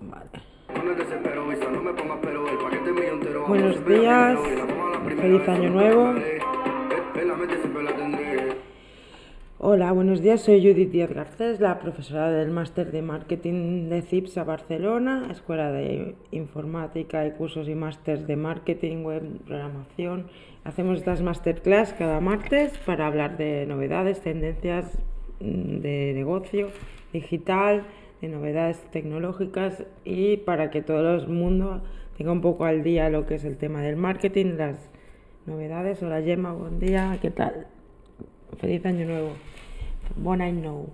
Vale. Buenos días, feliz año nuevo. Hola, buenos días. Soy Judith Díaz Garcés, la profesora del máster de marketing de CIPSA Barcelona, Escuela de Informática y cursos y másters de marketing, web, programación. Hacemos estas masterclass cada martes para hablar de novedades, tendencias mm, de negocio digital, de novedades tecnológicas y para que todo el mundo tenga un poco al día lo que es el tema del marketing, las novedades. Hola Gemma, buen día, ¿qué tal? Feliz año nuevo. Bon I know.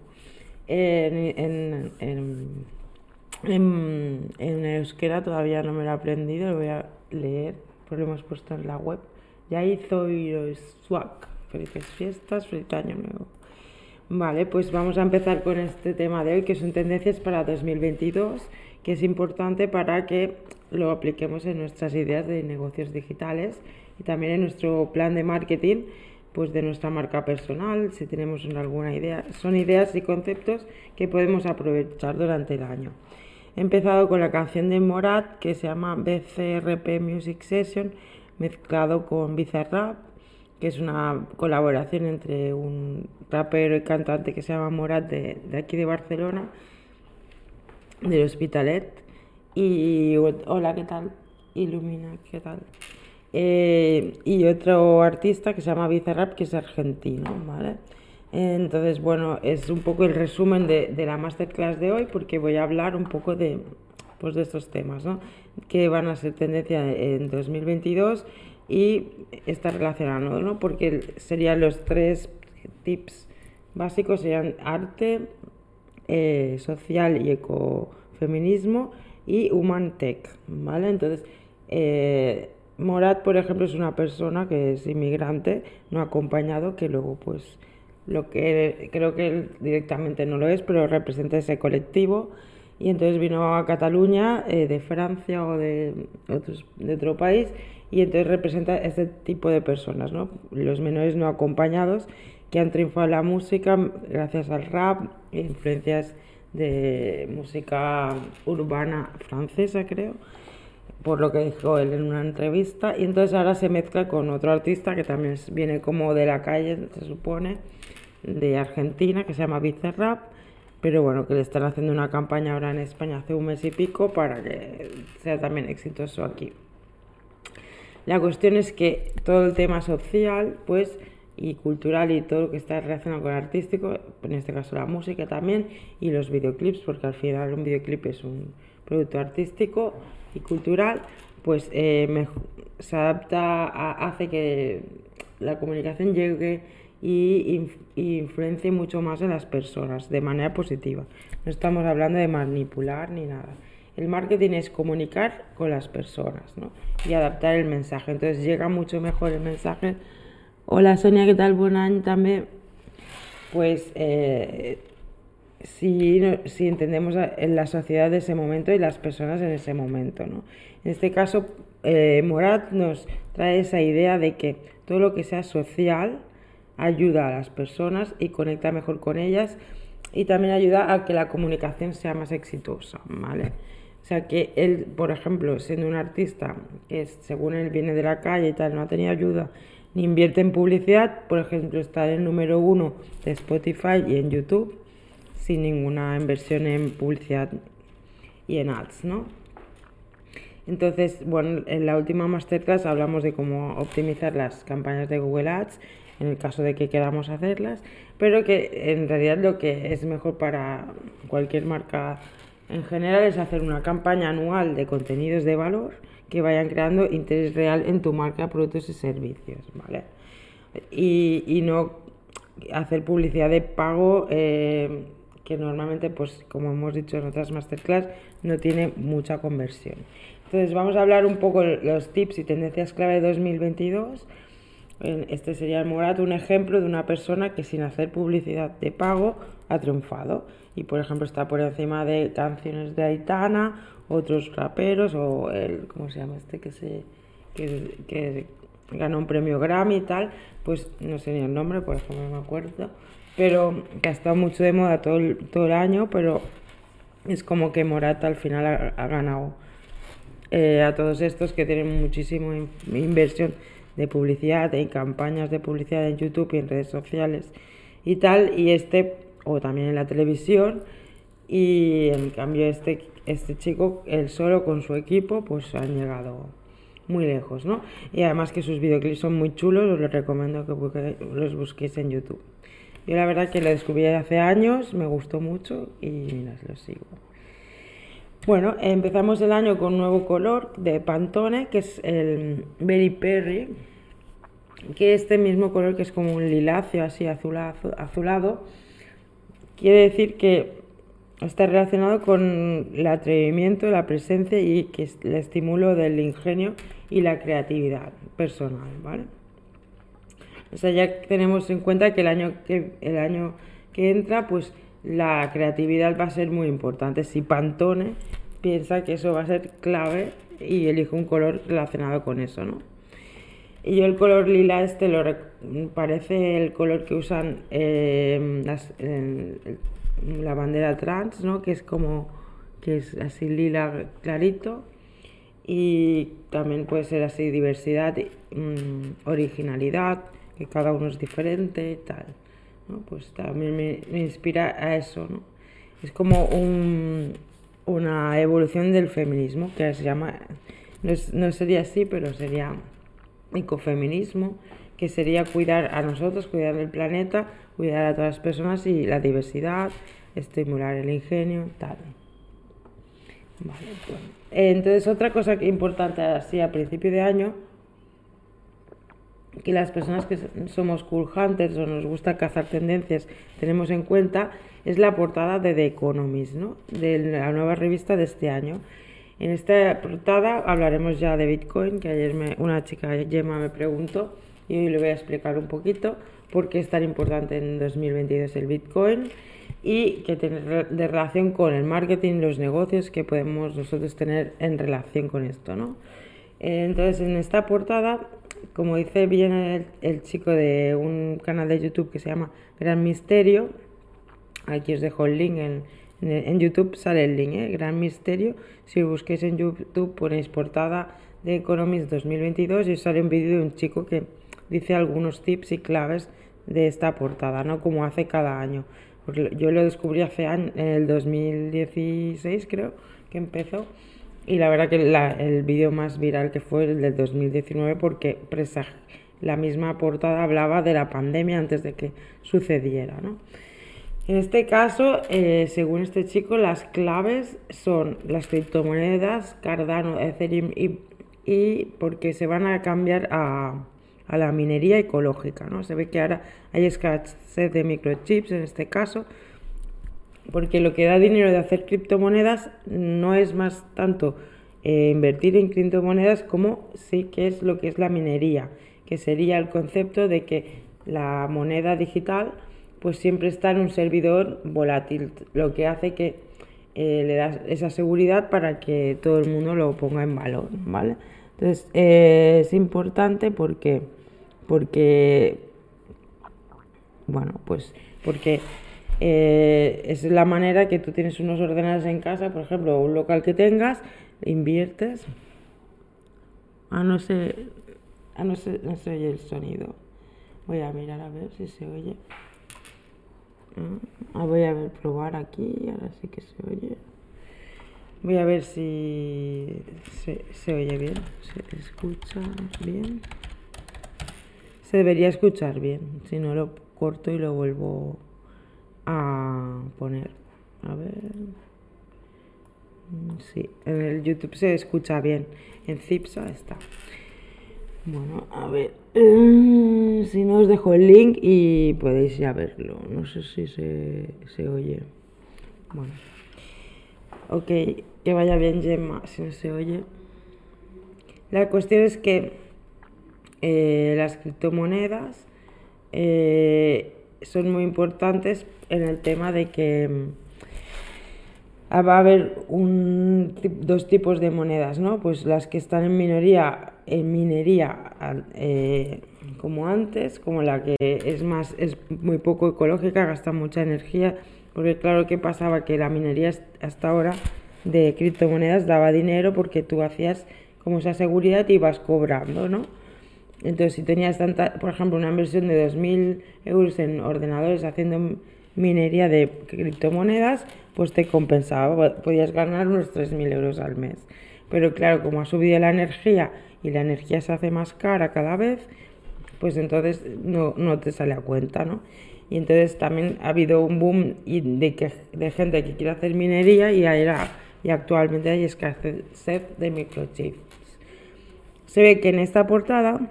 En, en, en, en, euskera todavía no me lo he aprendido, lo voy a leer, pues lo hemos puesto en la web. Ya hizo swag. Felices fiestas, feliz año nuevo. Vale, pues vamos a empezar con este tema de hoy, que son tendencias para 2022, que es importante para que lo apliquemos en nuestras ideas de negocios digitales y también en nuestro plan de marketing pues de nuestra marca personal, si tenemos alguna idea. Son ideas y conceptos que podemos aprovechar durante el año. He empezado con la canción de Morat que se llama BCRP Music Session, mezclado con Bizarrap, que es una colaboración entre un rapero y cantante que se llama Morat de, de aquí de Barcelona, del Hospitalet. Y hola, ¿qué tal? Ilumina, ¿qué tal? Eh, y otro artista que se llama Bizarrap, que es argentino, ¿vale? Entonces, bueno, es un poco el resumen de, de, la masterclass de hoy, porque voy a hablar un poco de, pues, de estos temas, ¿no? Que van a ser tendencia en 2022 y está relacionado, ¿no? Porque serían los tres tips básicos, serían arte, eh, social y ecofeminismo y human tech, ¿vale? Entonces, eh, Morat, por ejemplo, es una persona que es inmigrante, no acompañado, que luego, pues, lo que creo que él directamente no lo es, pero representa ese colectivo. Y entonces vino a Cataluña eh, de Francia o de, de otro país y entonces representa ese tipo de personas, ¿no? Los menores no acompañados que han triunfado en la música gracias al rap, influencias de música urbana francesa, creo por lo que dijo él en una entrevista, y entonces ahora se mezcla con otro artista que también viene como de la calle, se supone, de Argentina, que se llama Bizarrap, pero bueno, que le están haciendo una campaña ahora en España hace un mes y pico para que sea también exitoso aquí. La cuestión es que todo el tema social, pues, y cultural y todo lo que está relacionado con artístico, en este caso la música también, y los videoclips, porque al final un videoclip es un producto artístico, y cultural, pues eh, se adapta, hace que la comunicación llegue y, influencie mucho más en las personas de manera positiva. No estamos hablando de manipular ni nada. El marketing es comunicar con las personas ¿no? y adaptar el mensaje. Entonces llega mucho mejor el mensaje. Hola Sonia, ¿qué tal? Buen año también. Pues eh, si, si entendemos en la sociedad de ese momento y las personas en ese momento. ¿no? En este caso, eh, Morat nos trae esa idea de que todo lo que sea social ayuda a las personas y conecta mejor con ellas y también ayuda a que la comunicación sea más exitosa, ¿vale? O sea que él, por ejemplo, siendo un artista que según él viene de la calle y tal, no ha tenido ayuda ni invierte en publicidad, por ejemplo, está en el número uno de Spotify y en YouTube, sin ninguna inversión en publicidad y en ads, ¿no? Entonces, bueno, en la última masterclass hablamos de cómo optimizar las campañas de Google Ads en el caso de que queramos hacerlas, pero que en realidad lo que es mejor para cualquier marca en general es hacer una campaña anual de contenidos de valor que vayan creando interés real en tu marca, productos y servicios, ¿vale? Y, y no hacer publicidad de pago eh, que normalmente, pues como hemos dicho en otras masterclass, no tiene mucha conversión. Entonces vamos a hablar un poco los tips y tendencias clave de 2022. Este sería el Morat, un ejemplo de una persona que sin hacer publicidad de pago ha triunfado. Y por ejemplo está por encima de canciones de Aitana, otros raperos o el, ¿cómo se llama este que se que, que ganó un premio Grammy y tal? Pues no sé ni el nombre, por ejemplo no me acuerdo pero que ha estado mucho de moda todo el, todo el año, pero es como que Morata al final ha, ganado eh, a todos estos que tienen muchísima inversión de publicidad, en campañas de publicidad en YouTube y en redes sociales y tal, y este, o también en la televisión, y en cambio este, este chico, él solo con su equipo, pues han llegado muy lejos, ¿no? Y además que sus videoclips son muy chulos, os los recomiendo que los busquéis en YouTube. Yo la verdad que lo descubrí hace años, me gustó mucho y mira, lo sigo. Bueno, empezamos el año con un nuevo color de Pantone, que es el Berry Perry, que este mismo color que es como un liláceo así azulado, azulado quiere decir que está relacionado con el atrevimiento, la presencia y que es el estímulo del ingenio y la creatividad personal, ¿vale? O sea, ya tenemos en cuenta que el año que, el año que entra, pues la creatividad va a ser muy importante. Si Pantone piensa que eso va a ser clave y elige un color relacionado con eso, ¿no? Y yo el color lila este lo parece el color que usan eh, la bandera trans, ¿no? Que es como que es así lila clarito y también puede ser así diversidad, mm, originalidad, que cada uno es diferente y tal. ¿no? Pues también me, inspira a eso, ¿no? Es como un, una evolución del feminismo que se llama, no, no sería así, pero sería ecofeminismo, que sería cuidar a nosotros, cuidar el planeta, cuidar a todas las personas y la diversidad, estimular el ingenio, tal. Pues. Entonces, otra cosa importante así a principio de año que las personas que somos cool hunters o nos gusta cazar tendencias tenemos en cuenta es la portada de The Economist, ¿no? de la nueva revista de este año. En esta portada hablaremos ya de Bitcoin, que ayer me, una chica, Gemma, me preguntó y hoy le voy a explicar un poquito por qué es tan importante en 2022 el Bitcoin y que tiene de relación con el marketing, los negocios que podemos nosotros tener en relación con esto, ¿no? Entonces, en esta portada como dice bien el, chico de un canal de YouTube que se llama Gran Misterio, aquí os dejo el link en, en, YouTube, sale el link, ¿eh? Gran Misterio. Si busquéis en YouTube ponéis portada de Economist 2022 y os sale un vídeo de un chico que dice algunos tips y claves de esta portada, ¿no? Como hace cada año. Yo lo descubrí hace años, en el 2016 creo que empezó y la verdad que el vídeo más viral que fue el del 2019 porque la misma portada hablaba de la pandemia antes de que sucediera. ¿no? En este caso, eh, según este chico, las claves son las criptomonedas, Cardano, Ethereum y, y porque se van a cambiar a, a, la minería ecológica. ¿no? Se ve que ahora hay escasez de microchips en este caso, porque lo que da dinero de hacer criptomonedas no es más tanto eh, invertir en criptomonedas como sí que es lo que es la minería, que sería el concepto de que la moneda digital pues siempre está en un servidor volátil, lo que hace que eh, le da esa seguridad para que todo el mundo lo ponga en valor, ¿vale? Entonces eh, es importante porque, porque, bueno, pues porque eh, es la manera que tú tienes unos ordenadores en casa, por ejemplo, un local que tengas, inviertes. Ah, no sé, ah, no sé, no se oye el sonido. Voy a mirar a ver si se oye. Ah, voy a ver, probar aquí, ahora sí que se oye. Voy a ver si se, se oye bien, se escucha bien. Se debería escuchar bien, si no lo corto y lo vuelvo a poner. A ver. Mm, sí, en el YouTube se escucha bien. En Zipsa está. Bueno, a ver. Eh, si no os dejo el link y podéis ya verlo. No sé si se, se oye. Bueno. Ok, que vaya bien Gemma, si no se oye. La cuestión es que eh, las criptomonedas eh, son muy importantes en el tema de que mm, va a haber un, dos tipos de monedas, ¿no? Pues las que están en minoría, en minería eh, como antes, como la que es más, es muy poco ecológica, gasta mucha energía Porque claro que pasaba que la minería hasta ahora de criptomonedas daba dinero porque tú hacías como esa seguridad y ibas cobrando, ¿no? Entonces, si tenías tanta, por ejemplo, una inversión de 2.000 euros en ordenadores haciendo minería de criptomonedas, pues te compensaba, podías ganar unos 3.000 euros al mes. Pero claro, como ha subido la energía y la energía se hace más cara cada vez, pues entonces no, no te sale a cuenta, ¿no? Y entonces también ha habido un boom de, que, de gente que quiere hacer minería y, era, y actualmente hay escasez de microchips. Se ve que en esta portada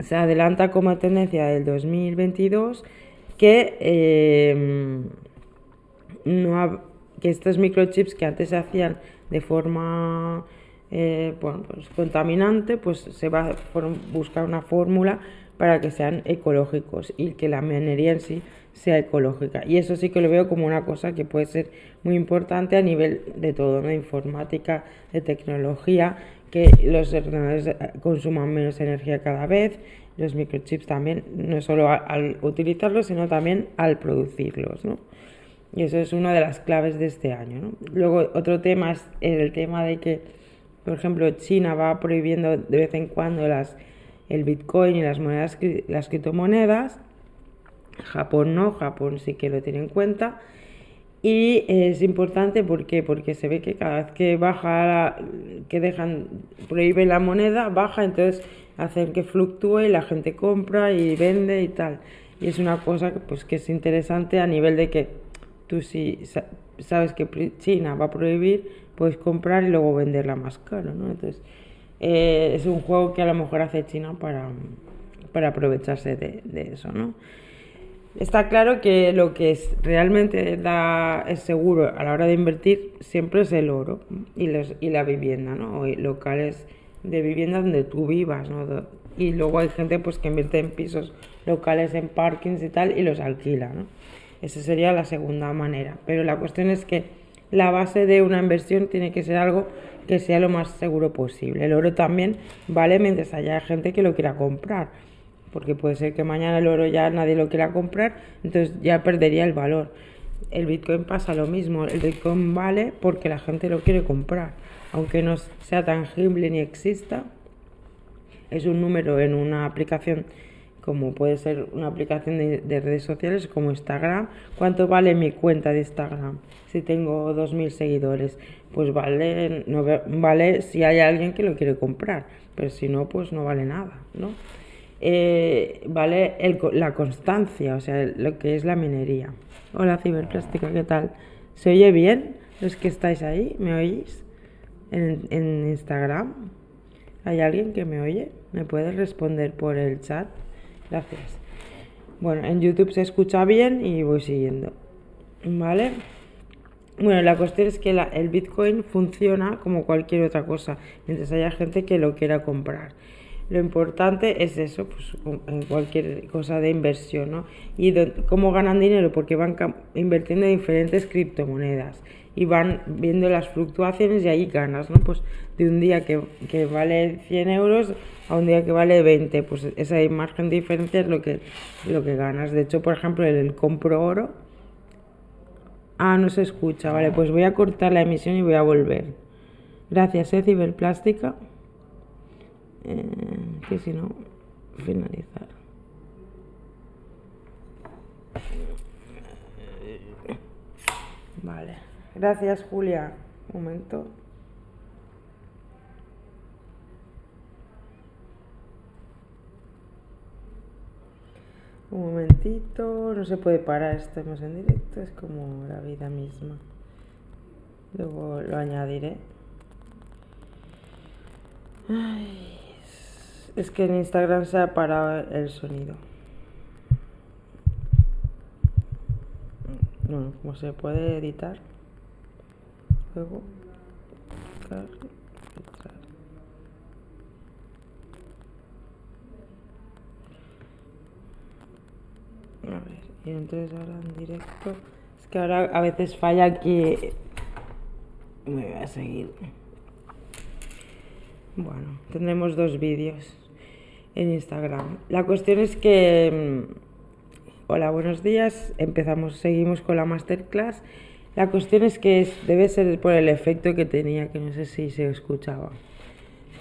se adelanta como tendencia del 2022 que, em, que estos microchips que antes se hacían de forma eh, bueno, pues contaminante, pues se va a buscar una fórmula para que sean ecológicos y que la minería en sí sea ecológica. Y eso sí que lo veo como una cosa que puede ser muy importante a nivel de todo, de informática, de tecnología, que los ordenadores eh, consuman menos energía cada vez, los microchips también, no solo al utilizarlos, sino también al producirlos. ¿no? Y eso es una de las claves de este año. ¿no? Luego, otro tema es el tema de que, por ejemplo, China va prohibiendo de vez en cuando las, el Bitcoin y las monedas, las criptomonedas. Japón no, Japón sí que lo tiene en cuenta. Y es importante ¿por porque se ve que cada vez que baja, que dejan, prohíben la moneda, baja, entonces hacen que fluctúe y la gente compra y vende y tal. Y es una cosa que, pues, que es interesante a nivel de que tú si sabes que China va a prohibir, puedes comprar y luego venderla más caro, ¿no? Entonces, eh, es un juego que a lo mejor hace China para, para aprovecharse de, eso, ¿no? Está claro que lo que es, realmente da, es seguro a la hora de invertir siempre es el oro y, los, y la vivienda, ¿no? Locales de vivienda donde tú vivas, ¿no? Y luego hay gente pues que invierte en pisos locales, en parkings y tal, y los alquila, ¿no? Esa sería la segunda manera. Pero la cuestión es que la base de una inversión tiene que ser algo que sea lo más seguro posible. El oro también vale mientras haya gente que lo quiera comprar porque puede ser que mañana el oro ya nadie lo quiera comprar, entonces ya perdería el valor. El Bitcoin pasa lo mismo, el Bitcoin vale porque la gente lo quiere comprar, aunque no sea tangible ni exista, es un número en una aplicación como puede ser una aplicación de, redes sociales como Instagram. ¿Cuánto vale mi cuenta de Instagram? Si tengo 2.000 seguidores, pues vale, no, vale si hay alguien que lo quiere comprar, pero si no, pues no vale nada, ¿no? Eh, vale la constancia, o sea, lo que es la minería. Hola ciberplástica, ¿qué tal? ¿Se oye bien? Los que estáis ahí, ¿me oís? En, en Instagram. ¿Hay alguien que me oye? ¿Me puede responder por el chat? Gracias. Bueno, en YouTube se escucha bien y voy siguiendo. ¿Vale? Bueno, la cuestión es que el Bitcoin funciona como cualquier otra cosa, mientras haya gente que lo quiera comprar. Lo importante es eso, pues en cualquier cosa de inversión, ¿no? Y cómo ganan dinero, porque van invirtiendo en diferentes criptomonedas y van viendo las fluctuaciones y ahí ganas, ¿no? Pues de un día que, que vale 100 euros a un día que vale 20, pues esa margen de diferencia es lo que, lo que ganas. De hecho, por ejemplo, el, compro oro. Ah, no se escucha, vale, pues voy a cortar la emisión y voy a volver. Gracias, ¿eh? Ciberplástica. Eh, que si no, finalizar. Vale. Gracias, Julia. Un momento. Un momentito, no se puede parar, estamos en directo, es como la vida misma. Luego lo añadiré. Es que en Instagram se ha parado el sonido. No, como se puede editar. Luego. A ver, y entonces ahora en directo. Es que ahora a veces falla aquí. Me voy a seguir. Bueno, tendremos dos vídeos en Instagram. La cuestión es que, Hola, buenos días. Empezamos, seguimos con la masterclass. La cuestión es que debe ser por el efecto que tenía, que no sé si se escuchaba.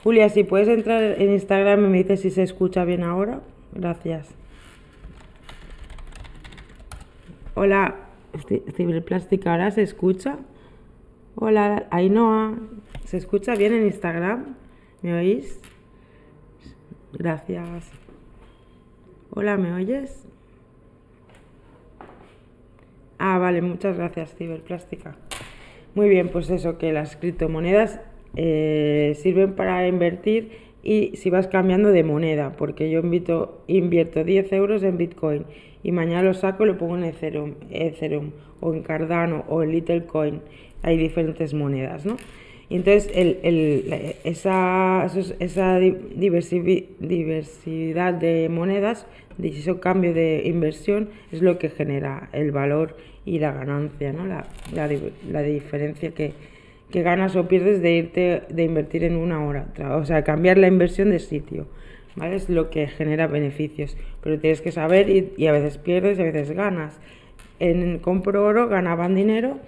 Julia, si puedes entrar en Instagram y me dices si se escucha bien ahora. Gracias. Hola, Ciberplástica, ¿ahora se escucha? Hola, Ainhoa, ¿se escucha bien en Instagram? ¿Me oís? Gracias. Hola, ¿me oyes? Ah, vale, muchas gracias, Ciberplástica. Muy bien, pues eso, que las criptomonedas eh, sirven para invertir y si vas cambiando de moneda, porque yo invito, invierto 10 euros en Bitcoin y mañana lo saco y lo pongo en Ethereum, Ethereum o en Cardano o en Littlecoin. Hay diferentes monedas, ¿no? Y entonces el, el, esa, esa diversidad de monedas, de ese cambio de inversión, es lo que genera el valor y la ganancia, ¿no? la, la, la diferencia que, que, ganas o pierdes de irte de invertir en una hora, o sea, cambiar la inversión de sitio. ¿Vale? Es lo que genera beneficios, pero tienes que saber y, y a veces pierdes y a veces ganas. En compro oro ganaban dinero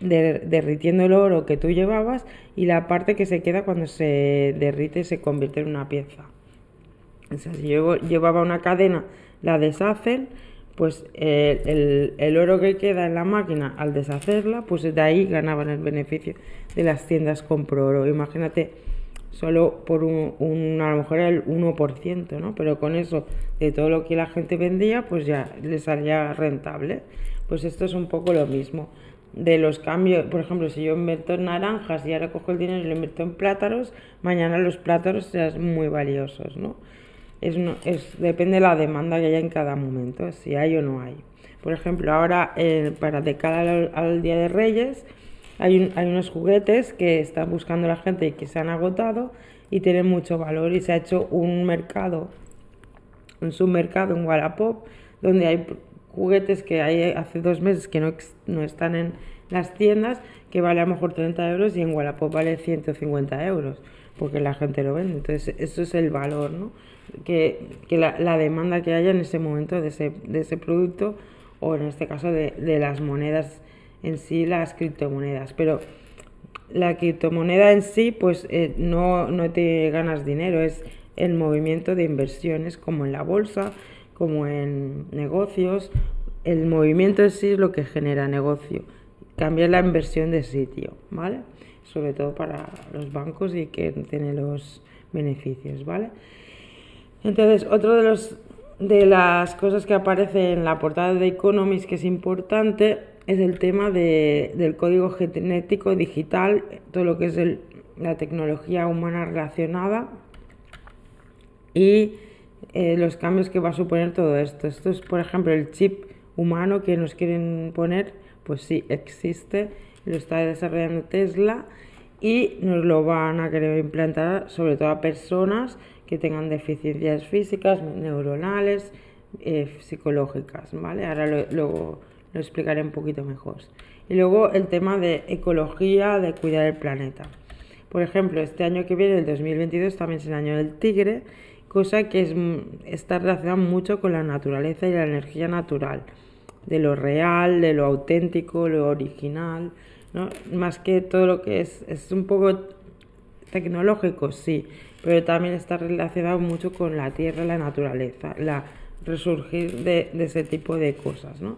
derritiendo el oro que tú llevabas y la parte que se queda cuando se derrite se convierte en una pieza. O sea, si yo llevaba una cadena, la deshacen, pues el, el, oro que queda en la máquina al deshacerla, pues de ahí ganaban el beneficio de las tiendas compro oro. Imagínate, solo por un, a lo mejor el 1%, ¿no? Pero con eso, de todo lo que la gente vendía, pues ya les salía rentable. Pues esto es un poco lo mismo de los cambios, por ejemplo, si yo invierto en naranjas y ahora cojo el dinero y lo invierto en plátanos, mañana los plátanos serán muy valiosos, ¿no? Es, es, depende de la demanda que haya en cada momento, si hay o no hay. Por ejemplo, ahora eh, para de al, Día de Reyes hay, hay unos juguetes que están buscando la gente y que se han agotado y tienen mucho valor y se ha hecho un mercado, un submercado en Wallapop donde hay juguetes que hay hace dos meses que no, no están en las tiendas, que vale a lo mejor 30 euros y en Wallapop vale 150 euros, porque la gente lo vende. Entonces, eso es el valor, ¿no? Que, que la, la, demanda que haya en ese momento de ese, de ese producto, o en este caso de, de las monedas en sí, las criptomonedas. Pero la criptomoneda en sí, pues eh, no, no te ganas dinero, es el movimiento de inversiones como en la bolsa, como en negocios, el movimiento en sí es lo que genera negocio. Cambiar la inversión de sitio, ¿vale? Sobre todo para los bancos y que tiene los beneficios, ¿vale? Entonces, otro de los de las cosas que aparece en la portada de Economist que es importante es el tema de, del código genético digital, todo lo que es la tecnología humana relacionada y eh, los cambios que va a suponer todo esto. Esto es, por ejemplo, el chip humano que nos quieren poner, pues sí, existe, lo está desarrollando Tesla y nos lo van a querer implantar sobre todo a personas que tengan deficiencias físicas, neuronales, eh, psicológicas, ¿vale? Ahora lo, lo, lo explicaré un poquito mejor. Y luego el tema de ecología, de cuidar el planeta. Por ejemplo, este año que viene, el 2022, también es el año del tigre cosa que es, está relacionada mucho con la naturaleza y la energía natural, de lo real, de lo auténtico, lo original, ¿no? más que todo lo que es, es un poco tecnológico, sí, pero también está relacionado mucho con la tierra, la naturaleza, la resurgir de, ese tipo de cosas. ¿no?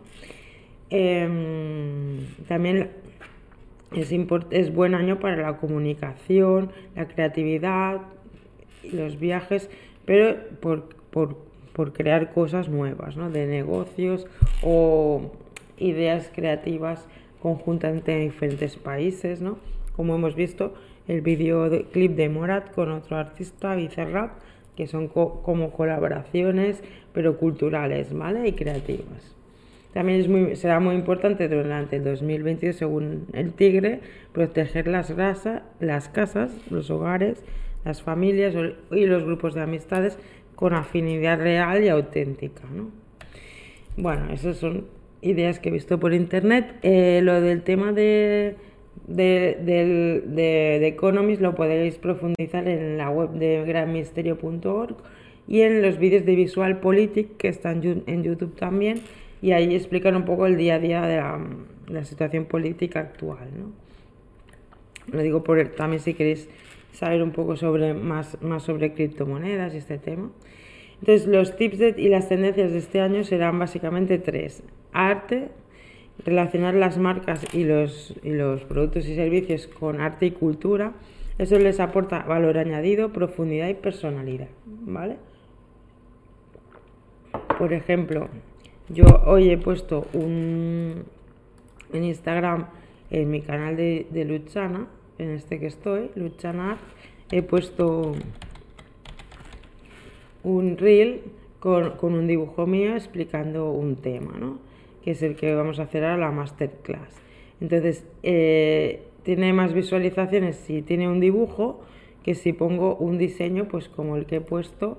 Em, también es, es buen año para la comunicación, la creatividad, los viajes pero por, por, por crear cosas nuevas, ¿no? de negocios o ideas creativas conjuntas entre diferentes países, ¿no? como hemos visto el vídeo clip de Morat con otro artista, Bizarrap, que son como colaboraciones, pero culturales ¿vale? y creativas. También es muy, será muy importante durante el 2022, según el Tigre, proteger las, las casas, los hogares las familias y los grupos de amistades con afinidad real y auténtica. ¿no? Bueno, esas son ideas que he visto por internet. Eh, lo del tema de, de, de, Economist lo podéis profundizar en la web de granmisterio.org y en los vídeos de Visual Politic que están en YouTube también y ahí explican un poco el día a día de la, situación política actual. ¿no? Lo digo por también si queréis saber un poco sobre más, más sobre criptomonedas y este tema. Entonces los tips y las tendencias de este año serán básicamente tres. Arte, relacionar las marcas y los, y los productos y servicios con arte y cultura. Eso les aporta valor añadido, profundidad y personalidad. ¿Vale? Por ejemplo, yo hoy he puesto un en Instagram en mi canal de, de Luchana, en este que estoy, Luchana, he puesto un reel con, con, un dibujo mío explicando un tema, ¿no? que es el que vamos a hacer ahora la masterclass. Entonces, eh, tiene más visualizaciones si tiene un dibujo que si pongo un diseño pues como el que he puesto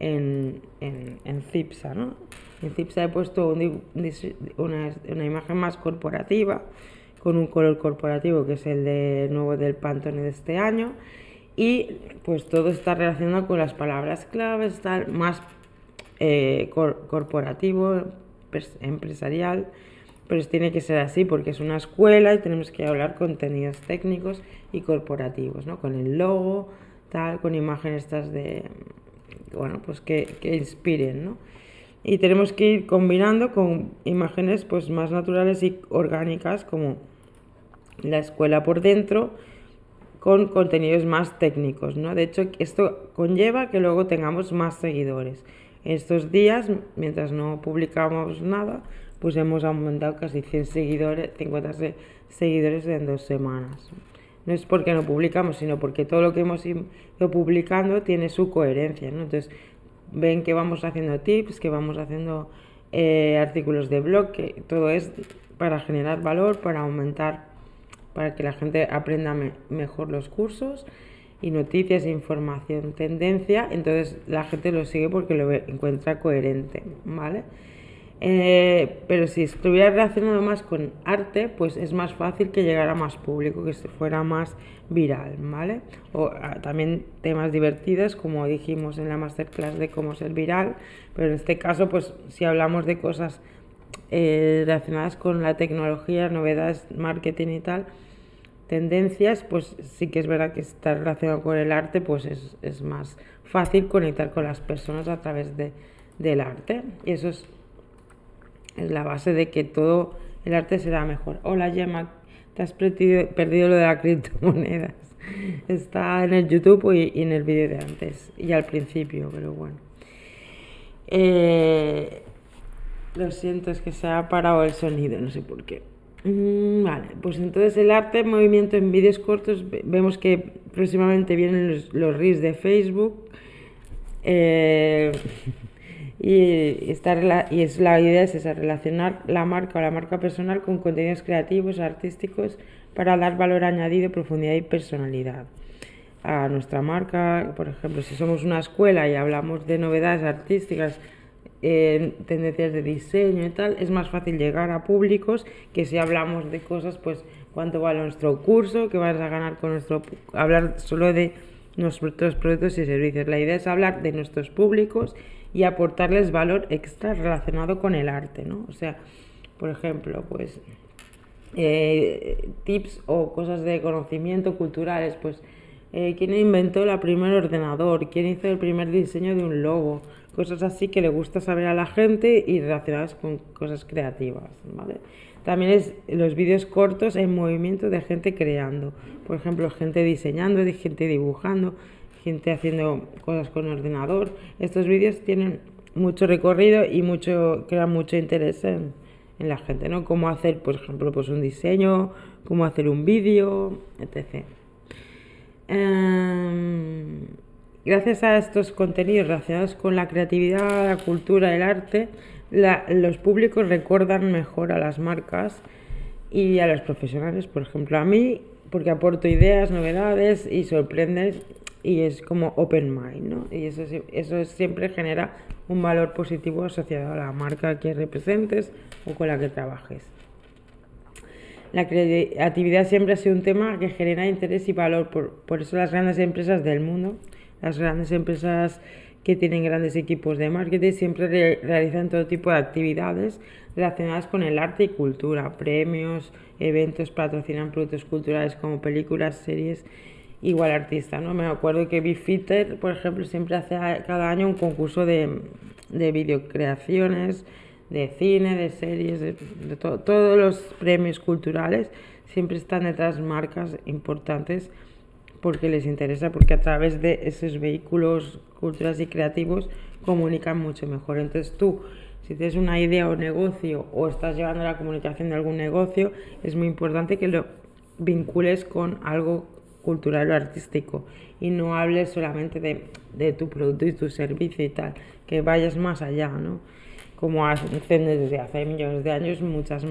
en, en, en Cipsa. ¿no? En Cipsa he puesto una, una, imagen más corporativa, con un color corporativo que es el de nuevo del Pantone de este año. Y pues todo está relacionado con las palabras claves, está más eh, corporativo, empresarial, pero tiene que ser así porque es una escuela y tenemos que hablar contenidos técnicos y corporativos, ¿no? Con el logo, tal, con imágenes estas de, bueno, pues que, que inspiren, ¿no? Y tenemos que ir combinando con imágenes pues más naturales y orgánicas como la escuela por dentro con contenidos más técnicos, ¿no? De hecho, esto conlleva que luego tengamos más seguidores. Estos días, mientras no publicamos nada, pues hemos aumentado casi 100 seguidores, 50 seguidores en dos semanas. No es porque no publicamos, sino porque todo lo que hemos ido publicando tiene su coherencia. ¿no? Entonces, ven que vamos haciendo tips, que vamos haciendo eh, artículos de blog, que todo es para generar valor, para aumentar, para que la gente aprenda mejor los cursos y noticias, información, tendencia, entonces la gente lo sigue porque lo encuentra coherente, ¿vale? Eh, pero si estuviera relacionado más con arte, pues es más fácil que llegara más público, que fuera más viral, ¿vale? O ah, también temas divertidos, como dijimos en la masterclass de cómo ser viral, pero en este caso, pues si hablamos de cosas eh, relacionadas con la tecnología, novedades, marketing y tal, tendencias, pues sí que es verdad que está relacionado con el arte, pues es, es más fácil conectar con las personas a través de, del arte. Y eso es, es, la base de que todo el arte será mejor. Hola Gemma, te has perdido, lo de las criptomonedas. Está en el YouTube y, y, en el vídeo de antes y al principio, pero bueno. Eh, lo siento, es que se ha parado el sonido, no sé por qué. Mm, vale, pues entonces el arte, movimiento en vídeos cortos, vemos que próximamente vienen los, los reels de Facebook. Eh, y, y es la idea es esa, relacionar la marca o la marca personal con contenidos creativos, artísticos, para dar valor añadido, profundidad y personalidad a nuestra marca. Por ejemplo, si somos una escuela y hablamos de novedades artísticas, tendencias de diseño y tal, es más fácil llegar a públicos que si hablamos de cosas, pues cuánto vale nuestro curso, qué vas a ganar con nuestro... hablar solo de nuestros productos y servicios. La idea es hablar de nuestros públicos y aportarles valor extra relacionado con el arte, ¿no? O sea, por ejemplo, pues eh, tips o cosas de conocimiento culturales, pues eh, quién inventó el primer ordenador, quién hizo el primer diseño de un logo, cosas así que le gusta saber a la gente y relacionadas con cosas creativas, ¿vale? También es los vídeos cortos en movimiento de gente creando, por ejemplo, gente diseñando, gente dibujando, gente haciendo cosas con ordenador. Estos vídeos tienen mucho recorrido y mucho crean mucho interés en, en la gente, ¿no? Cómo hacer, por ejemplo, pues un diseño, cómo hacer un vídeo, etc. Gracias a estos contenidos relacionados con la creatividad, la cultura, el arte, los públicos recuerdan mejor a las marcas y a los profesionales, por ejemplo, a mí, porque aporto ideas, novedades y sorprendes y es como open mind, ¿no? Y eso, eso siempre genera un valor positivo asociado a la marca que representes o con la que trabajes. La creatividad siempre ha sido un tema que genera interés y valor, por, por eso las grandes empresas del mundo las grandes empresas que tienen grandes equipos de marketing, siempre realizan todo tipo de actividades relacionadas con el arte y cultura, premios, eventos, patrocinan productos culturales como películas, series, igual artista, ¿no? Me acuerdo que Bifitter, por ejemplo, siempre hace cada año un concurso de, de videocreaciones, de cine, de series, de, todos los premios culturales, siempre están detrás marcas importantes porque les interesa, porque a través de esos vehículos culturales y creativos comunican mucho mejor. Entonces tú, si tienes una idea o negocio o estás llevando la comunicación de algún negocio, es muy importante que lo vincules con algo cultural o artístico y no hables solamente de, de tu producto y tu servicio y tal, que vayas más allá, ¿no? Como hacen desde hace millones de años muchas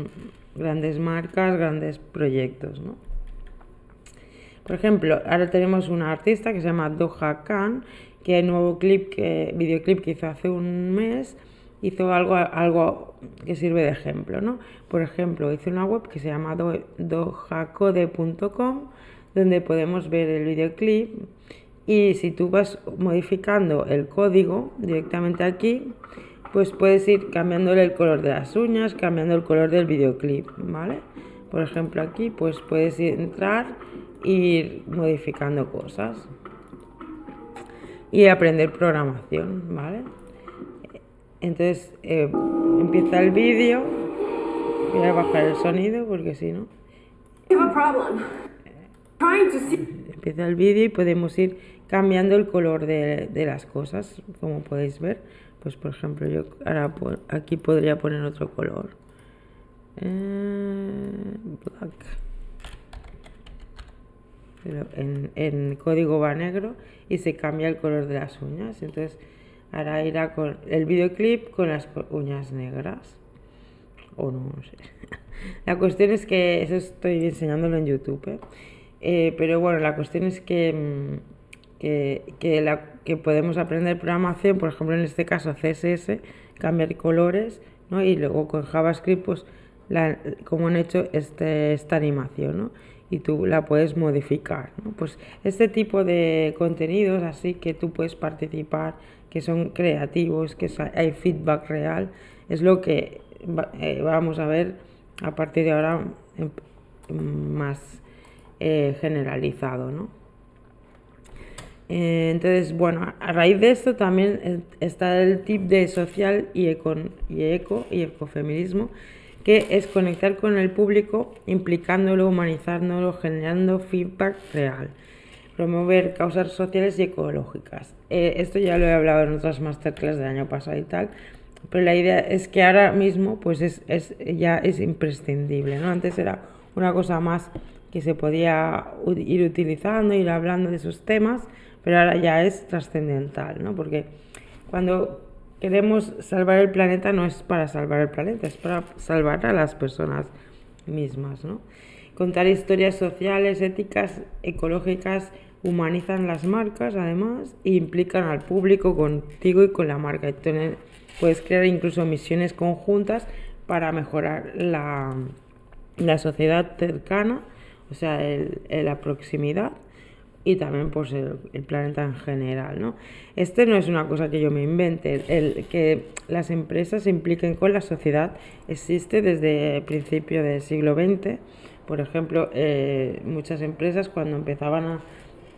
grandes marcas, grandes proyectos, ¿no? Por ejemplo, ahora tenemos una artista que se llama Doha Khan, que el nuevo clip, que, videoclip que hizo hace un mes, hizo algo, algo que sirve de ejemplo, ¿no? Por ejemplo, hizo una web que se llama dojacode.com, donde podemos ver el videoclip y si tú vas modificando el código directamente aquí, pues puedes ir cambiándole el color de las uñas, cambiando el color del videoclip, ¿vale? Por ejemplo, aquí pues puedes entrar ir modificando cosas y aprender programación, ¿vale? Entonces eh, empieza el vídeo, voy a bajar el sonido porque si no... Empieza el vídeo y podemos ir cambiando el color de, de, las cosas, como podéis ver. Pues por ejemplo, yo ahora aquí podría poner otro color. Eh, black en, código va negro y se cambia el color de las uñas. Entonces ahora irá con el videoclip con las uñas negras. O no, sé. La cuestión es que eso estoy enseñándolo en YouTube. ¿eh? Eh, pero bueno, la cuestión es que, mm, que, la, que podemos aprender programación, por ejemplo en este caso CSS, cambiar colores, ¿no? y luego con JavaScript, pues la, como han hecho este, esta animación. ¿no? Y tú la puedes modificar. ¿no? Pues este tipo de contenidos así que tú puedes participar, que son creativos, que hay feedback real, es lo que eh, vamos a ver a partir de ahora más eh, generalizado. ¿no? Eh, entonces, bueno, a raíz de esto también está el tip de social y eco y ecofeminismo que es conectar con el público, implicándolo, humanizándolo, generando feedback real. Promover causas sociales y ecológicas. Eh, esto ya lo he hablado en otras masterclass del año pasado y tal, pero la idea es que ahora mismo pues es, ya es imprescindible. ¿no? Antes era una cosa más que se podía ir utilizando, ir hablando de esos temas, pero ahora ya es trascendental, ¿no? porque cuando queremos salvar el planeta no es para salvar el planeta, es para salvar a las personas mismas, ¿no? Contar historias sociales, éticas, ecológicas, humanizan las marcas además e implican al público contigo y con la marca. Entonces, puedes crear incluso misiones conjuntas para mejorar la, la sociedad cercana, o sea, la proximidad y también pues el, planeta en general. ¿no? Este no es una cosa que yo me invente, el, que las empresas se impliquen con la sociedad existe desde el principio del siglo XX. Por ejemplo, eh, muchas empresas cuando empezaban a,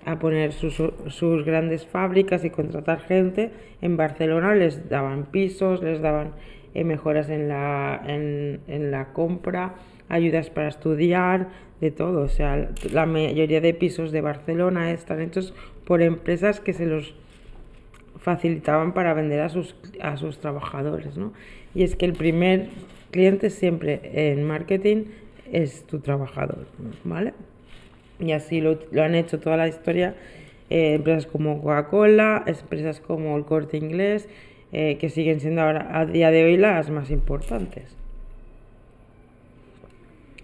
a poner sus, sus, grandes fábricas y contratar gente, en Barcelona les daban pisos, les daban eh, mejoras en la, en, en la compra, ayudas para estudiar, de todo. O sea, la mayoría de pisos de Barcelona están hechos por empresas que se los facilitaban para vender a sus, a sus trabajadores, ¿no? Y es que el primer cliente siempre en marketing es tu trabajador, ¿vale? Y así lo, han hecho toda la historia eh, empresas como Coca-Cola, empresas como el Corte Inglés, eh, que siguen siendo ahora a día de hoy las más importantes.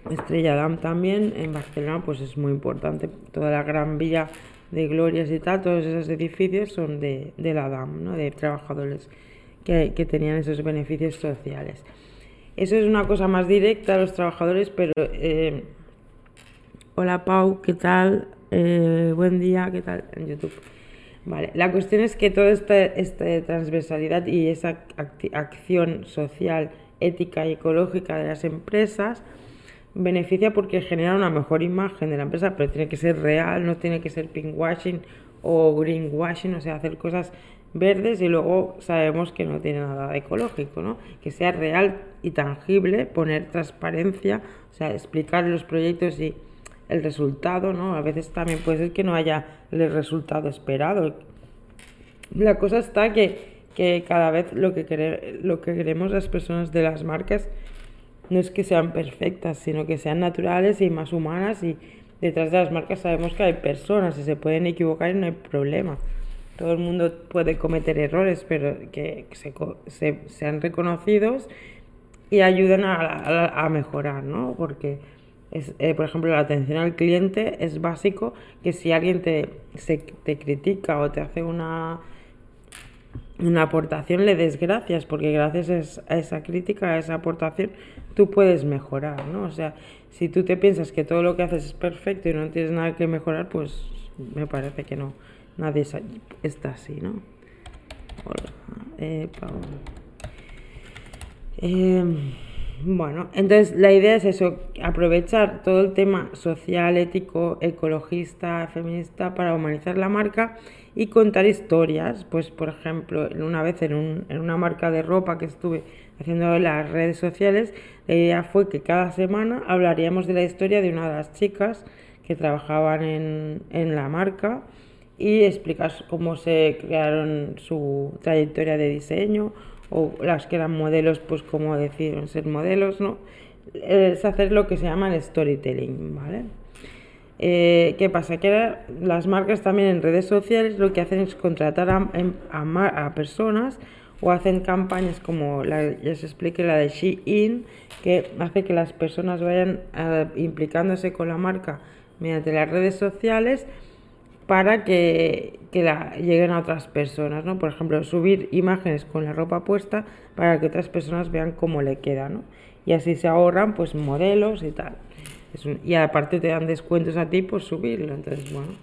Estrella Damm también en Barcelona pues es muy importante. Toda la gran villa de glorias y tal, todos esos edificios son de, la DAM, ¿no? de trabajadores que, tenían esos beneficios sociales. Eso es una cosa más directa a los trabajadores, pero... Eh, hola Pau, ¿qué tal? Eh, buen día, ¿qué tal? En YouTube. Vale, la cuestión es que toda esta, esta transversalidad y esa acción social, ética y ecológica de las empresas beneficia porque genera una mejor imagen de la empresa, pero tiene que ser real, no tiene que ser pinkwashing o greenwashing, o sea, hacer cosas verdes y luego sabemos que no tiene nada ecológico, ¿no? Que sea real y tangible, poner transparencia, o sea, explicar los proyectos y el resultado, ¿no? A veces también puede ser que no haya el resultado esperado. La cosa está que, que cada vez lo que, lo que queremos las personas de las marcas no es que sean perfectas, sino que sean naturales y más humanas y detrás de las marcas sabemos que hay personas y se pueden equivocar y no hay problema. Todo el mundo puede cometer errores, pero que se, sean reconocidos y ayuden a, a mejorar, ¿no? Porque eh, por ejemplo, la atención al cliente es básico que si alguien te, te critica o te hace una, una aportación, le des gracias, porque gracias a esa crítica, a esa aportación, tú puedes mejorar, ¿no? O sea, si tú te piensas que todo lo que haces es perfecto y no tienes nada que mejorar, pues me parece que no, nadie está así, ¿no? Hola, eh, bueno, entonces la idea es eso, aprovechar todo el tema social, ético, ecologista, feminista para humanizar la marca y contar historias. Pues, por ejemplo, una vez en, un, en una marca de ropa que estuve haciendo en las redes sociales, la idea fue que cada semana hablaríamos de la historia de una de las chicas que trabajaban en, en la marca y explicar cómo se crearon su trayectoria de diseño o las que eran modelos, pues como decidieron ser modelos, ¿no? Es hacer lo que se llama el storytelling, ¿vale? Eh, ¿Qué pasa? Que las marcas también en redes sociales lo que hacen es contratar a, a, a personas o hacen campañas como la, ya os expliqué la de Shein, que hace que las personas vayan implicándose con la marca mediante las redes sociales para que, la, lleguen a otras personas, ¿no? Por ejemplo, subir imágenes con la ropa puesta para que otras personas vean cómo le queda, ¿no? Y así se ahorran, pues, modelos y tal. Y aparte te dan descuentos a ti por subirlo, entonces, bueno.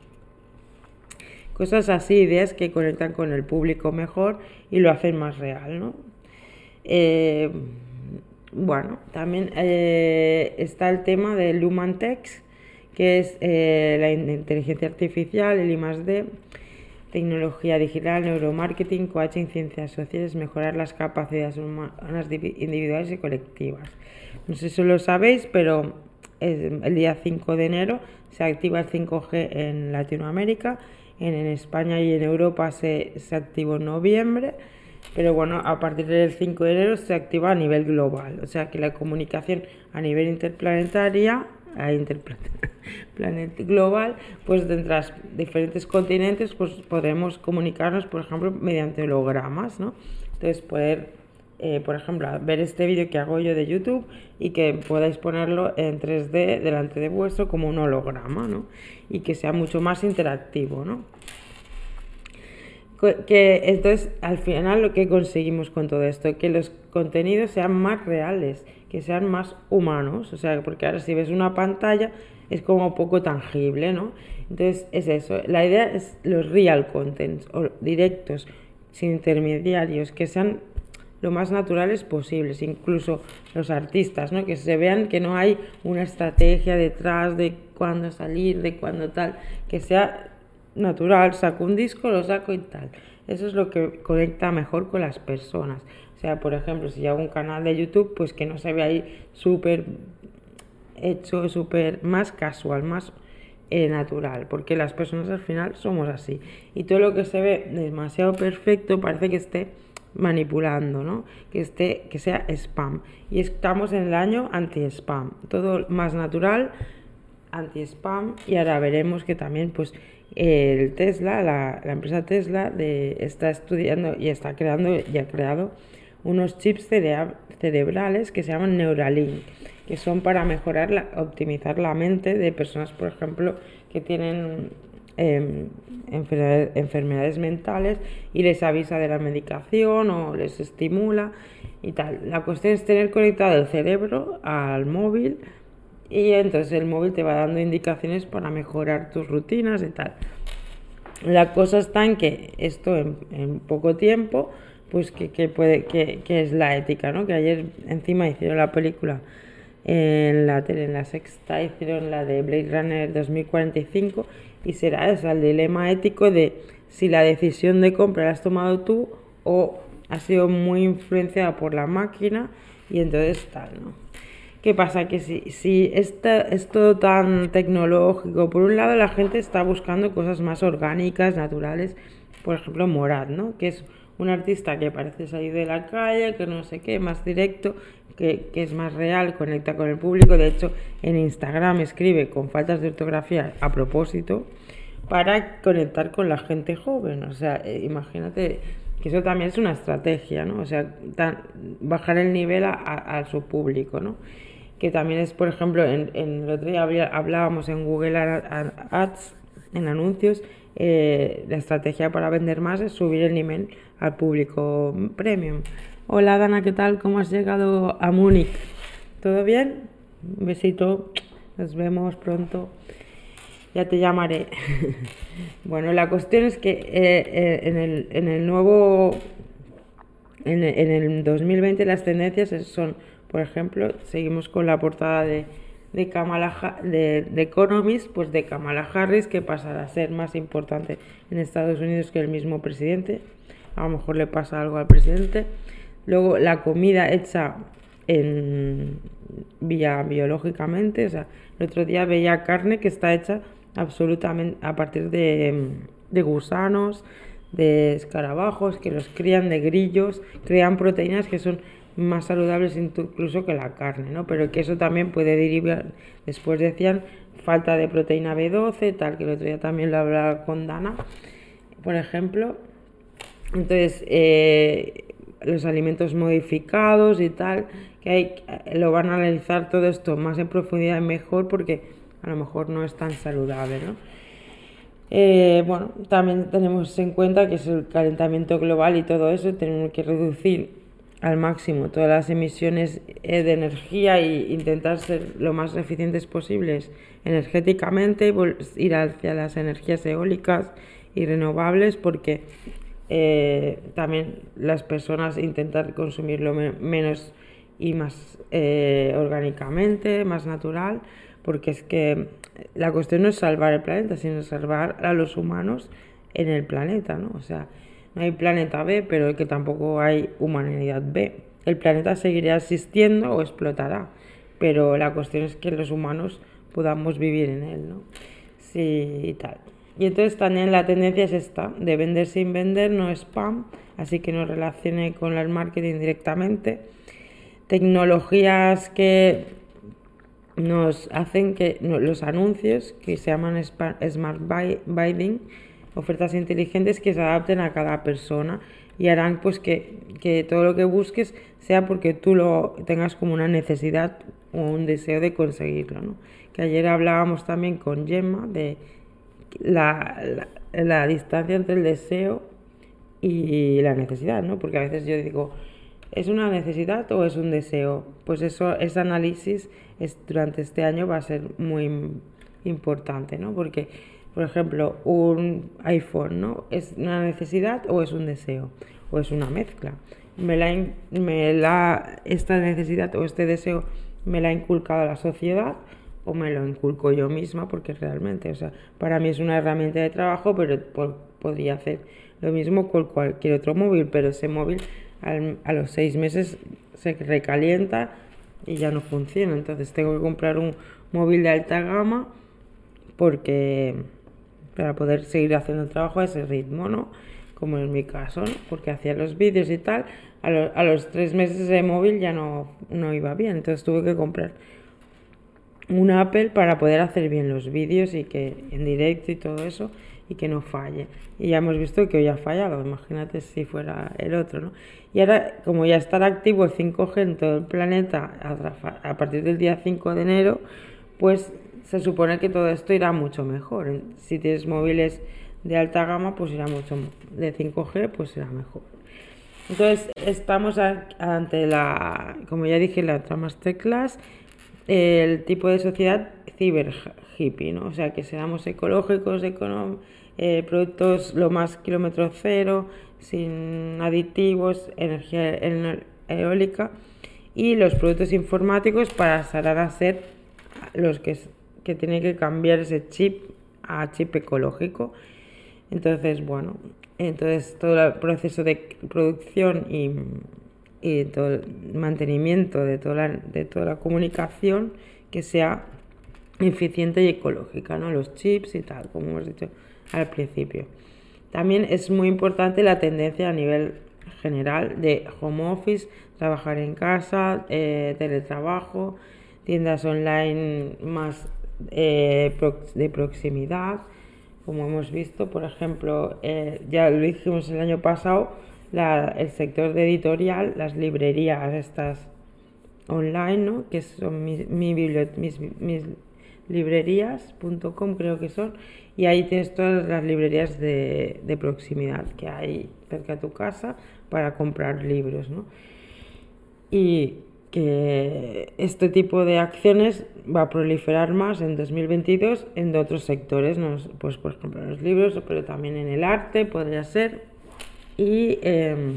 Cosas así, ideas que conectan con el público mejor y lo hacen más real, ¿no? Eh, bueno, también eh, está el tema del Human que es eh, la inteligencia artificial, el I+D, tecnología digital, neuromarketing, coaching, ciencias sociales, mejorar las capacidades humanas individuales y colectivas. No sé si lo sabéis, pero el día 5 de enero se activa el 5G en Latinoamérica, en, España y en Europa se, se activó en noviembre, pero bueno, a partir del 5 de enero se activa a nivel global, o sea que la comunicación a nivel interplanetaria a Interplanet Global, pues de los diferentes continentes, pues podemos comunicarnos, por ejemplo, mediante hologramas, ¿no? Entonces, poder, eh, por ejemplo, ver este vídeo que hago yo de YouTube y que podáis ponerlo en 3D delante de vuestro como un holograma, ¿no? Y que sea mucho más interactivo, ¿no? Que entonces, al final, lo que conseguimos con todo esto, que los contenidos sean más reales que sean más humanos, o sea, porque ahora si ves una pantalla es como poco tangible, ¿no? Entonces es eso, la idea es los real contents, o directos, sin intermediarios, que sean lo más naturales posibles, incluso los artistas, ¿no? Que se vean que no hay una estrategia detrás de cuándo salir, de cuándo tal, que sea natural, saco un disco, lo saco y tal. Eso es lo que conecta mejor con las personas sea, por ejemplo, si hago un canal de YouTube, pues que no se ve ahí súper hecho, súper más casual, más eh, natural, porque las personas al final somos así. Y todo lo que se ve demasiado perfecto parece que esté manipulando, ¿no? Que esté, que sea spam. Y estamos en el año anti-spam. Todo más natural, anti-spam. Y ahora veremos que también, pues, el Tesla, la, empresa Tesla, de, está estudiando y está creando, y ha creado unos chips cerebrales que se llaman Neuralink, que son para mejorar, la, optimizar la mente de personas, por ejemplo, que tienen em, enfermedades, mentales y les avisa de la medicación o les estimula y tal. La cuestión es tener conectado el cerebro al móvil y entonces el móvil te va dando indicaciones para mejorar tus rutinas y tal. La cosa está en que esto en, poco tiempo, pues que, puede, que, es la ética, ¿no? Que ayer encima hicieron la película en la tele, en la sexta hicieron la de Blade Runner 2045 y será ese el dilema ético de si la decisión de compra la has tomado tú o ha sido muy influenciada por la máquina y entonces tal, ¿no? ¿Qué pasa? Que si, si esta, es todo tan tecnológico, por un lado la gente está buscando cosas más orgánicas, naturales, por ejemplo Morad, ¿no? Que es un artista que parece salir de la calle, que no sé qué, más directo, que, es más real, conecta con el público. De hecho, en Instagram escribe con faltas de ortografía a propósito para conectar con la gente joven. O sea, eh, imagínate que eso también es una estrategia, ¿no? O sea, bajar el nivel a, su público, ¿no? Que también es, por ejemplo, el otro día hablábamos en Google Ads, en anuncios, eh, la estrategia para vender más es subir el nivel al público premium. Hola Dana, ¿qué tal? ¿Cómo has llegado a Múnich? ¿Todo bien? Un besito, nos vemos pronto ya te llamaré. bueno, la cuestión es que eh, eh, en, el, en, el, nuevo, en el, en el 2020 las tendencias son, por ejemplo, seguimos con la portada de, de, Kamala, de, de Economist, pues de Kamala Harris, que pasará a ser más importante en Estados Unidos que el mismo presidente. A lo mejor le pasa algo al presidente. Luego la comida hecha en vía biológicamente, o sea, el otro día veía carne que está hecha absolutamente a partir de, gusanos, de escarabajos, que los crían de grillos, crean proteínas que son más saludables incluso que la carne, ¿no? Pero que eso también puede derivar, después decían, falta de proteína B12, tal, que el otro día también lo hablaba con Dana, por ejemplo. Entonces, eh, los alimentos modificados y tal, que hay, lo van a analizar todo esto más en profundidad y mejor porque a lo mejor no es tan saludable, ¿no? Eh, bueno, también tenemos en cuenta que es el calentamiento global y todo eso, tenemos que reducir al máximo todas las emisiones eh, de energía e intentar ser lo más eficientes posibles energéticamente, ir hacia las energías eólicas y renovables, porque eh, también las personas intentar consumirlo menos y más orgánicamente, más natural porque es que la cuestión no es salvar el planeta, sino salvar a los humanos en el planeta, ¿no? O sea, no hay planeta B, pero que tampoco hay humanidad B. El planeta seguirá existiendo o explotará, pero la cuestión es que los humanos podamos vivir en él, ¿no? Sí, y tal. Y entonces también la tendencia es esta, de vender sin vender, no spam, así que no relacione con el marketing directamente. Tecnologías que nos hacen que los anuncios que se llaman Smart Buying, ofertas inteligentes que se adapten a cada persona y harán pues que, que, todo lo que busques sea porque tú lo tengas como una necesidad o un deseo de conseguirlo. ¿no? Que ayer hablábamos también con Gemma de la, la, la distancia entre el deseo y la necesidad, ¿no? porque a veces yo digo, ¿Es una necesidad o es un deseo? Pues eso, ese análisis es, durante este año va a ser muy importante, ¿no? Porque, por ejemplo, un iPhone, ¿no? ¿Es una necesidad o es un deseo? ¿O es una mezcla? Me la, me la, esta necesidad o este deseo me la ha inculcado la sociedad o me lo inculco yo misma porque realmente, o sea, para mí es una herramienta de trabajo, pero podría hacer lo mismo con cualquier otro móvil, pero ese móvil a los seis meses se recalienta y ya no funciona. Entonces tengo que comprar un móvil de alta gama porque para poder seguir haciendo el trabajo a ese ritmo, ¿no? Como en mi caso, Porque hacía los vídeos y tal, a, a, los tres meses de móvil ya no, no iba bien, entonces tuve que comprar un Apple para poder hacer bien los vídeos y que en directo y todo eso y que no falle. Y ya hemos visto que hoy ha fallado, imagínate si fuera el otro, ¿no? Y ahora, como ya estará activo el 5G en todo el planeta a partir del día 5 de enero, pues se supone que todo esto irá mucho mejor. Si tienes móviles de alta gama, pues irá mucho de 5G, pues irá mejor. Entonces, estamos ante la, como ya dije, la otra masterclass, el tipo de sociedad ciber hippie, ¿no? O sea, que seamos ecológicos, eh, productos lo más kilómetro cero, sin aditivos, energía eólica y los productos informáticos para a ser los que, que tienen que cambiar ese chip a chip ecológico. Entonces, bueno, entonces todo el proceso de producción y, y todo el mantenimiento de toda, la, de toda la comunicación que sea eficiente y ecológica, ¿no? Los chips y tal, como hemos dicho al principio. También es muy importante la tendencia a nivel general de home office, trabajar en casa, eh, teletrabajo, tiendas online más eh, de proximidad, como hemos visto, por ejemplo, eh, ya lo dijimos el año pasado, el sector de editorial, las librerías estas online, ¿no? que son mi, mi mis, mis librerías.com creo que son, y ahí tienes todas las librerías de, de, proximidad que hay cerca de tu casa para comprar libros. ¿no? Y que este tipo de acciones va a proliferar más en 2022 en otros sectores, ¿no? pues por ejemplo en los libros, pero también en el arte podría ser, y em,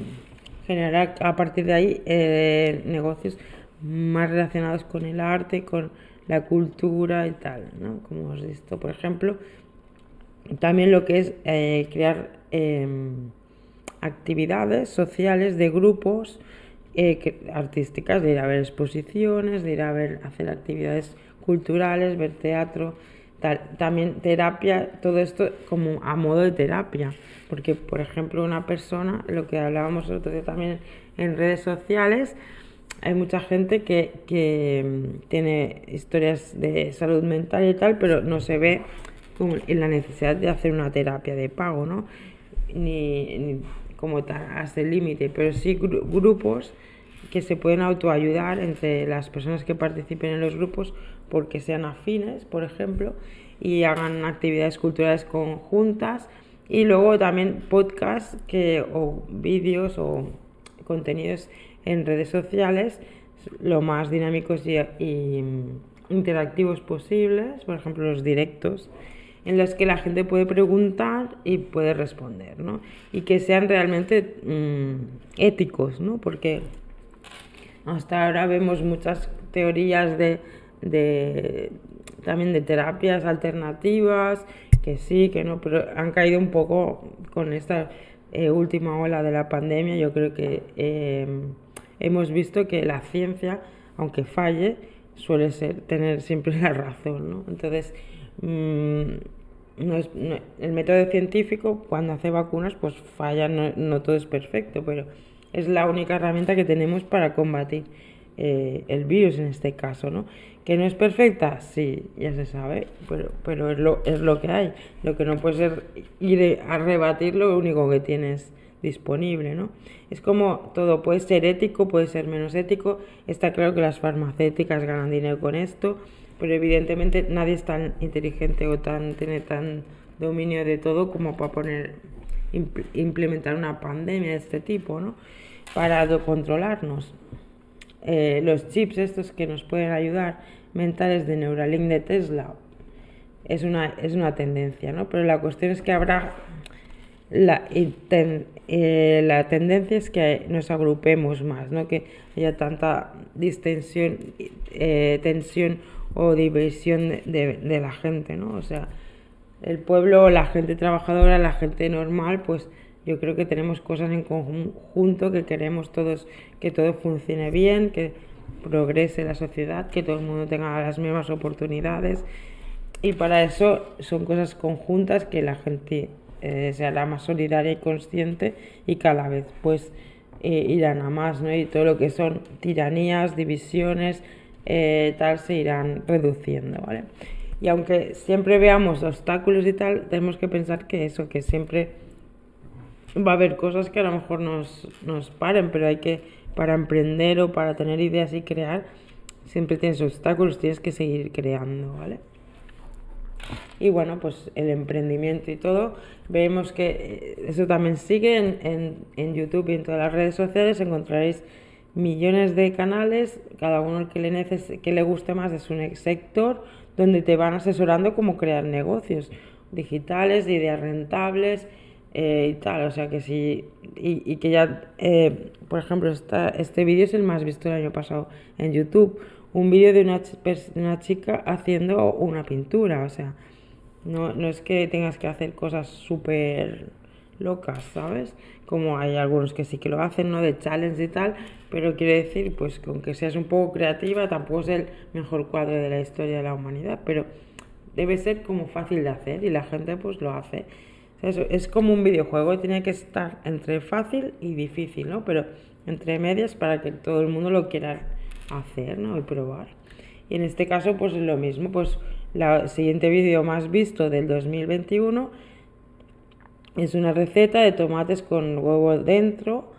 generar a partir de ahí eh, negocios más relacionados con el arte, con la cultura y tal, ¿no? como hemos visto, por ejemplo, también lo que es eh, crear em, actividades sociales de grupos, eh, artísticas, de ir a ver exposiciones, de ir a ver, hacer actividades culturales, ver teatro, también terapia, todo esto como a modo de terapia, porque por ejemplo una persona, lo que hablábamos otro día también en redes sociales, hay mucha gente que, que mm, tiene historias de salud mental y tal, pero no se ve como en la necesidad de hacer una terapia de pago, ¿no? Ni, como hasta el límite, pero sí grupos que se pueden autoayudar entre las personas que participen en los grupos porque sean afines, por ejemplo, y hagan actividades culturales conjuntas y luego también podcasts que, o vídeos o contenidos en redes sociales lo más dinámicos y, y interactivos posibles, por ejemplo los directos en los que la gente puede preguntar y puede responder, ¿no? Y que sean realmente mm, éticos, ¿no? Porque hasta ahora vemos muchas teorías de, de también de terapias alternativas, que sí, que no, pero han caído un poco con esta eh, última ola de la pandemia. Yo creo que eh, hemos visto que la ciencia, aunque falle, suele ser tener siempre la razón, ¿no? Entonces, mm, el método científico cuando hace vacunas pues falla, no, todo es perfecto, pero es la única herramienta que tenemos para combatir eh, el virus en este caso, ¿no? ¿Que no es perfecta? Sí, ya se sabe, pero, pero es, lo, es lo que hay. Lo que no puede ser ir a rebatir lo único que tienes disponible, ¿no? Es como todo, puede ser ético, puede ser menos ético. Está claro que las farmacéuticas ganan dinero con esto, pero evidentemente nadie es tan inteligente o tan tiene tan dominio de todo como para poner implementar una pandemia de este tipo, ¿no? Para controlarnos. Eh, los chips estos que nos pueden ayudar, mentales de Neuralink de Tesla, es una, es una tendencia, ¿no? Pero la cuestión es que habrá la, eh, la tendencia es que nos agrupemos más, ¿no? que haya tanta distensión, eh, tensión o diversión de, de, la gente, ¿no? O sea, el pueblo, la gente trabajadora, la gente normal, pues yo creo que tenemos cosas en conjunto, que queremos todos que todo funcione bien, que progrese la sociedad, que todo el mundo tenga las mismas oportunidades. Y para eso son cosas conjuntas que la gente eh, sea la más solidaria y consciente y cada vez pues eh, irán a más, ¿no? Y todo lo que son tiranías, divisiones, eh, tal se irán reduciendo, ¿vale? Y aunque siempre veamos obstáculos y tal, tenemos que pensar que eso, que siempre va a haber cosas que a lo mejor nos, nos paren, pero hay que, para emprender o para tener ideas y crear, siempre tienes obstáculos, tienes que seguir creando, ¿vale? Y bueno, pues el emprendimiento y todo, vemos que eh, eso también sigue en, en, YouTube y en todas las redes sociales, encontraréis millones de canales, cada uno que le, que le guste más es un sector donde te van asesorando cómo crear negocios digitales, ideas rentables eh, y tal. O sea que sí, y, que ya, eh, por ejemplo, esta, este vídeo es el más visto el año pasado en YouTube. Un vídeo de una, una chica haciendo una pintura, o sea, no, no es que tengas que hacer cosas súper locas, ¿sabes? Como hay algunos que sí que lo hacen, ¿no? De challenge y tal, pero quiere decir, pues, que aunque seas un poco creativa, tampoco es el mejor cuadro de la historia de la humanidad, pero debe ser como fácil de hacer y la gente, pues, lo hace. Es como un videojuego, tiene que estar entre fácil y difícil, ¿no? Pero entre medias para que todo el mundo lo quiera hacer, ¿no? Y probar. Y en este caso, pues, es lo mismo, pues, el siguiente vídeo más visto del 2021 es una receta de tomates con huevo dentro,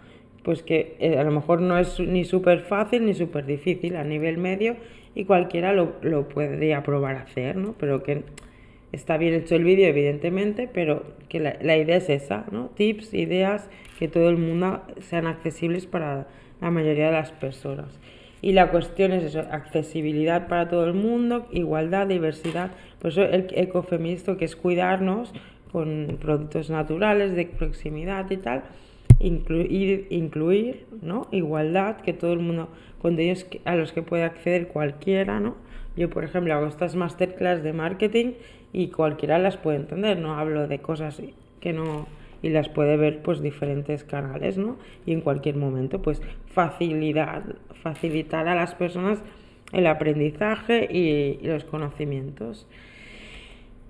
pues que eh, a lo mejor no es ni súper fácil ni súper difícil, a nivel medio, y cualquiera lo, lo podría probar a hacer, ¿no? Pero que está bien hecho el vídeo, evidentemente, pero que la, la, idea es esa, ¿no? Tips, ideas, que todo el mundo sean accesibles para la mayoría de las personas. Y la cuestión es eso, accesibilidad para todo el mundo, igualdad, diversidad. Por eso el ecofeministo, que es cuidarnos, con productos naturales de proximidad y tal, incluir, incluir ¿no? igualdad, que todo el mundo, con ellos a los que puede acceder cualquiera, ¿no? Yo, por ejemplo, hago estas masterclass de marketing y cualquiera las puede entender, no hablo de cosas que no y las puede ver pues diferentes canales, ¿no? Y en cualquier momento, pues facilidad, facilitar a las personas el aprendizaje y los conocimientos.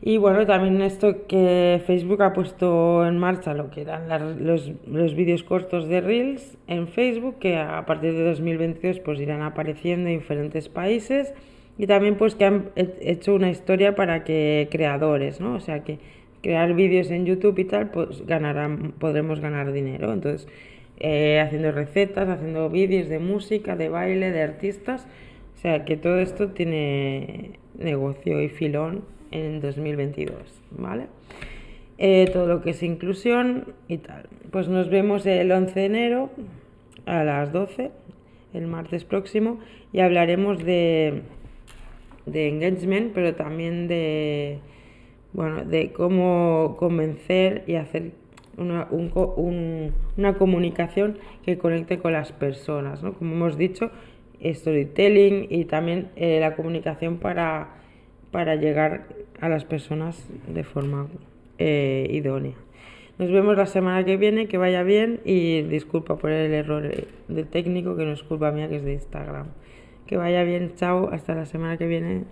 Y bueno, también esto que Facebook ha puesto en marcha lo que eran los, los vídeos cortos de Reels en Facebook, que a partir de 2022 pues irán apareciendo en diferentes países. Y también pues que han hecho una historia para que creadores, ¿no? O sea que crear vídeos en YouTube y tal, pues ganarán, podremos ganar dinero. Entonces, eh, haciendo recetas, haciendo vídeos de música, de baile, de artistas. O sea que todo esto tiene negocio y filón en 2022, ¿vale? Eh, todo lo que es inclusión y tal. Pues nos vemos el 11 de enero a las 12, el martes próximo, y hablaremos de, de engagement, pero también de, bueno, de cómo convencer y hacer una, una comunicación que conecte con las personas, ¿no? Como hemos dicho, storytelling y también eh, la comunicación para para llegar a las personas de forma eh, idónea. Nos vemos la semana que viene, que vaya bien y disculpa por el error de técnico, que no es culpa mía, que es de Instagram. Que vaya bien, chao, hasta la semana que viene.